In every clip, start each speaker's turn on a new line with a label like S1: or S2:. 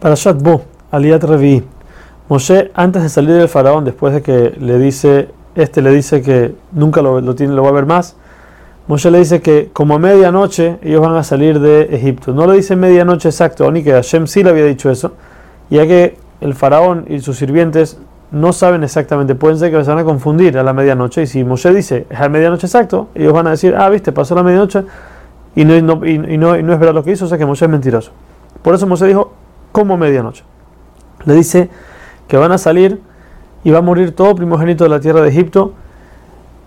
S1: Parashat Bo, Aliat Revi. Moshe, antes de salir del faraón, después de que le dice, este le dice que nunca lo, tiene, lo va a ver más, Moshe le dice que como a medianoche ellos van a salir de Egipto. No le dice medianoche exacto, ni que Hashem sí le había dicho eso, ya que el faraón y sus sirvientes no saben exactamente, pueden ser que se van a confundir a la medianoche, y si Moshe dice es a medianoche exacto, ellos van a decir, ah, viste, pasó la medianoche, y no, y no, y no, y no es verdad lo que hizo, o sea que Moshe es mentiroso. Por eso Moshe dijo, como medianoche. Le dice que van a salir y va a morir todo primogénito de la tierra de Egipto.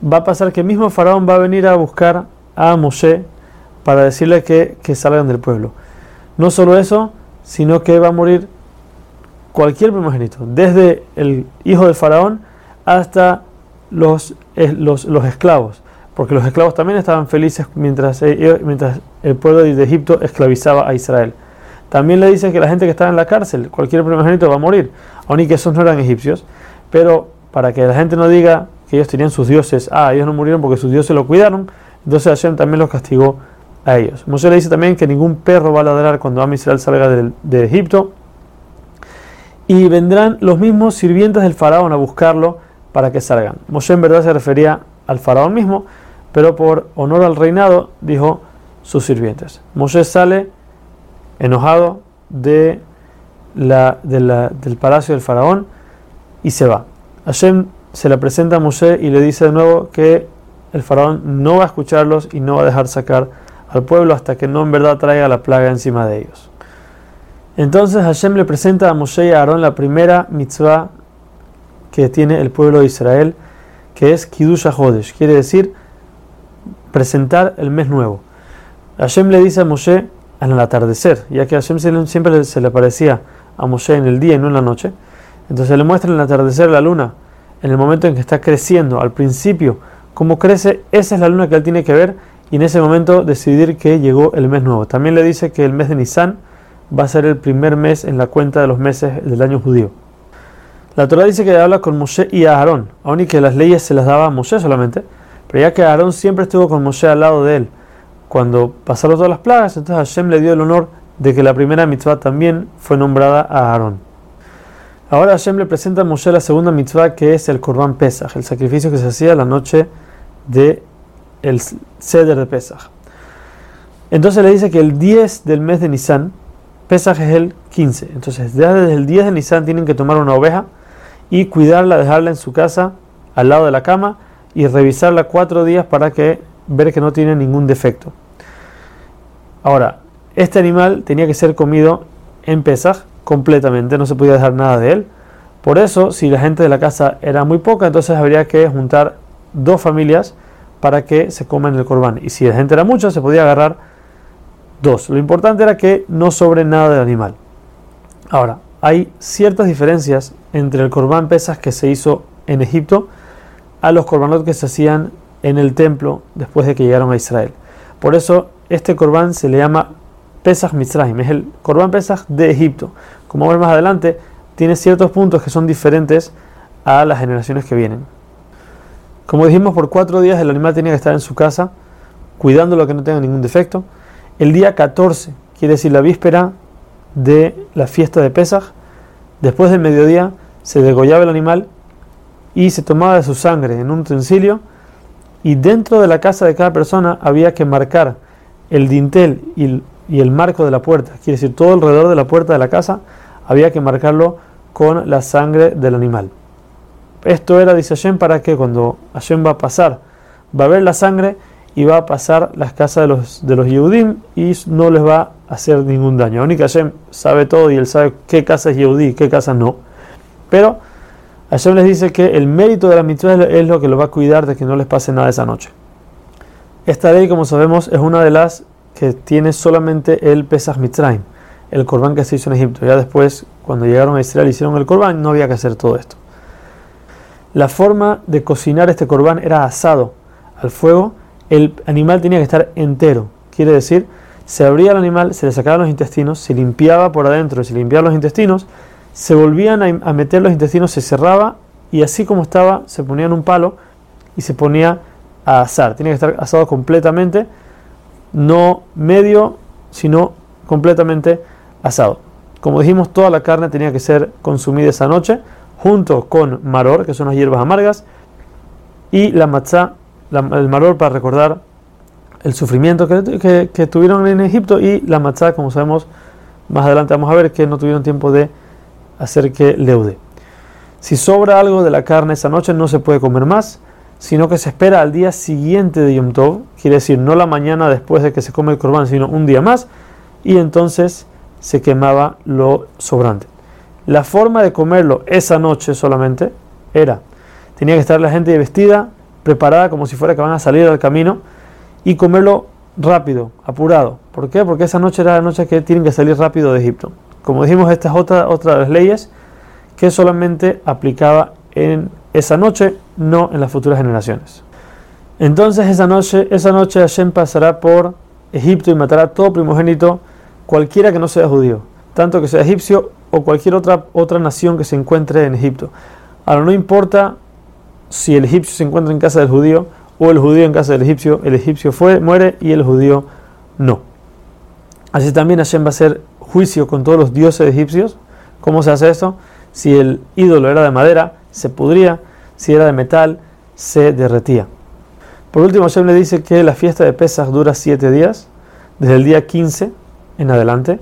S1: Va a pasar que mismo faraón va a venir a buscar a Moshe para decirle que, que salgan del pueblo. No solo eso, sino que va a morir cualquier primogénito, desde el hijo del faraón hasta los, los, los esclavos, porque los esclavos también estaban felices mientras, mientras el pueblo de Egipto esclavizaba a Israel. También le dice que la gente que estaba en la cárcel, cualquier primogénito va a morir, aun y que esos no eran egipcios, pero para que la gente no diga que ellos tenían sus dioses, ah, ellos no murieron porque sus dioses lo cuidaron, entonces Hashem también los castigó a ellos. Moshe le dice también que ningún perro va a ladrar cuando Am Israel salga de, de Egipto, y vendrán los mismos sirvientes del faraón a buscarlo para que salgan. Moshe en verdad se refería al faraón mismo, pero por honor al reinado dijo sus sirvientes. Moshe sale enojado de la, del palacio del faraón y se va. Hashem se le presenta a Moshe y le dice de nuevo que el faraón no va a escucharlos y no va a dejar sacar al pueblo hasta que no en verdad traiga la plaga encima de ellos. Entonces Hashem le presenta a Moshe y a Aarón la primera mitzvah que tiene el pueblo de Israel, que es Kiddush HaHodesh, quiere decir presentar el mes nuevo. Hashem le dice a Moshe, en el atardecer, ya que Hashem siempre se le aparecía a Moshe en el día y no en la noche. Entonces le muestra en el atardecer la luna, en el momento en que está creciendo, al principio, cómo crece, esa es la luna que él tiene que ver y en ese momento decidir que llegó el mes nuevo. También le dice que el mes de Nisan va a ser el primer mes en la cuenta de los meses del año judío. La Torah dice que habla con Moshe y a Aarón, aun y que las leyes se las daba a Moshe solamente, pero ya que Aarón siempre estuvo con Moshe al lado de él, cuando pasaron todas las plagas, entonces Hashem le dio el honor de que la primera mitzvah también fue nombrada a Aarón. Ahora Hashem le presenta a Moshe la segunda mitzvah que es el Korban Pesach, el sacrificio que se hacía la noche de el Seder de Pesach. Entonces le dice que el 10 del mes de Nisan, Pesach es el 15. Entonces desde el 10 de Nisan tienen que tomar una oveja y cuidarla, dejarla en su casa al lado de la cama y revisarla cuatro días para que ver que no tiene ningún defecto. Ahora, este animal tenía que ser comido en Pesaj completamente, no se podía dejar nada de él. Por eso, si la gente de la casa era muy poca, entonces habría que juntar dos familias para que se coman el corbán. Y si la gente era mucha, se podía agarrar dos. Lo importante era que no sobre nada del animal. Ahora, hay ciertas diferencias entre el corbán pesas que se hizo en Egipto a los corbanos que se hacían en el templo después de que llegaron a Israel. Por eso este corbán se le llama Pesach Mitzrayim, es el corbán Pesach de Egipto. Como vamos más adelante, tiene ciertos puntos que son diferentes a las generaciones que vienen. Como dijimos, por cuatro días el animal tenía que estar en su casa, cuidándolo que no tenga ningún defecto. El día 14, quiere decir la víspera de la fiesta de Pesach, después del mediodía se degollaba el animal y se tomaba de su sangre en un utensilio y dentro de la casa de cada persona había que marcar el dintel y el, marco de la puerta, quiere decir todo alrededor de la puerta de la casa había que marcarlo con la sangre del animal. Esto era, dice Hashem, para que cuando Hashem va a pasar, va a ver la sangre y va a pasar las casas de los, de los Yehudim y no les va a hacer ningún daño. Aún Hashem sabe todo y él sabe qué casa es Yehudí y qué casa no. Pero Hashem les dice que el mérito de la mitzvah es lo que lo va a cuidar de que no les pase nada esa noche. Esta ley, como sabemos, es una de las que tiene solamente el Pesach Mitzrayim, el corbán que se hizo en Egipto. Ya después, cuando llegaron a Israel hicieron el corbán, no había que hacer todo esto. La forma de cocinar este corbán era asado al fuego. El animal tenía que estar entero. Quiere decir, se abría el animal, se le sacaban los intestinos, se limpiaba por adentro, se limpiaban los intestinos se volvían a, meter los intestinos, se cerraba y así como estaba, se ponía en un palo y se ponía a asar. Tiene que estar asado completamente, no medio, sino completamente asado. Como dijimos, toda la carne tenía que ser consumida esa noche, junto con maror, que son las hierbas amargas, y la matzá, el maror para recordar el sufrimiento que, que, tuvieron en Egipto, y la matzá, como sabemos, más adelante vamos a ver que no tuvieron tiempo de hacer que leude. Si sobra algo de la carne esa noche, no se puede comer más, sino que se espera al día siguiente de Yom Tov, quiere decir no la mañana después de que se come el corbán, sino un día más, y entonces se quemaba lo sobrante. La forma de comerlo esa noche solamente era, tenía que estar la gente vestida, preparada como si fuera que van a salir al camino y comerlo rápido, apurado. ¿Por qué? Porque esa noche era la noche que tienen que salir rápido de Egipto. Como dijimos, esta es otra, otra de las leyes que solamente aplicaba en esa noche, no en las futuras generaciones. Entonces esa noche, esa noche Hashem pasará por Egipto y matará a todo primogénito cualquiera que no sea judío, tanto que sea egipcio o cualquier otra, otra nación que se encuentre en Egipto. Ahora, no importa si el egipcio se encuentra en casa del judío o el judío en casa del egipcio, el egipcio fue, muere y el judío no. Así también Hashem va a hacer juicio con todos los dioses egipcios. ¿Cómo se hace esto? Si el ídolo era de madera, se pudría, si era de metal, se derretía. Por último, Hashem le dice que la fiesta de Pesach dura siete días, desde el día 15 en adelante.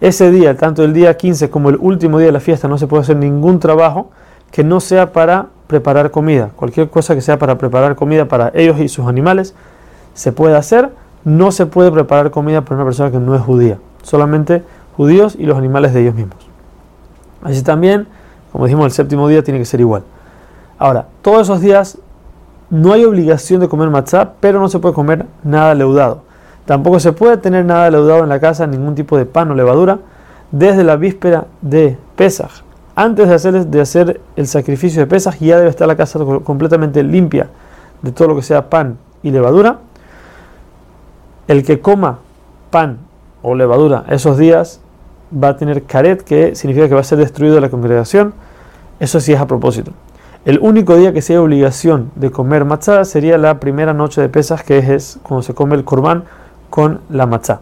S1: Ese día, tanto el día 15 como el último día de la fiesta, no se puede hacer ningún trabajo que no sea para preparar comida. Cualquier cosa que sea para preparar comida para ellos y sus animales se puede hacer. No se puede preparar comida para una persona que no es judía. Solamente judíos y los animales de ellos mismos. Así también, como dijimos, el séptimo día tiene que ser igual. Ahora, todos esos días no hay obligación de comer matzá, pero no se puede comer nada leudado. Tampoco se puede tener nada leudado en la casa, ningún tipo de pan o levadura, desde la víspera de Pesaj. Antes de hacer, de hacer el sacrificio de Pesaj, ya debe estar la casa completamente limpia de todo lo que sea pan y levadura. El que coma pan o levadura esos días va a tener caret, que significa que va a ser destruido de la congregación. Eso sí es a propósito. El único día que sea obligación de comer matzah sería la primera noche de Pesaj, que es cuando se come el corbán con la matzá.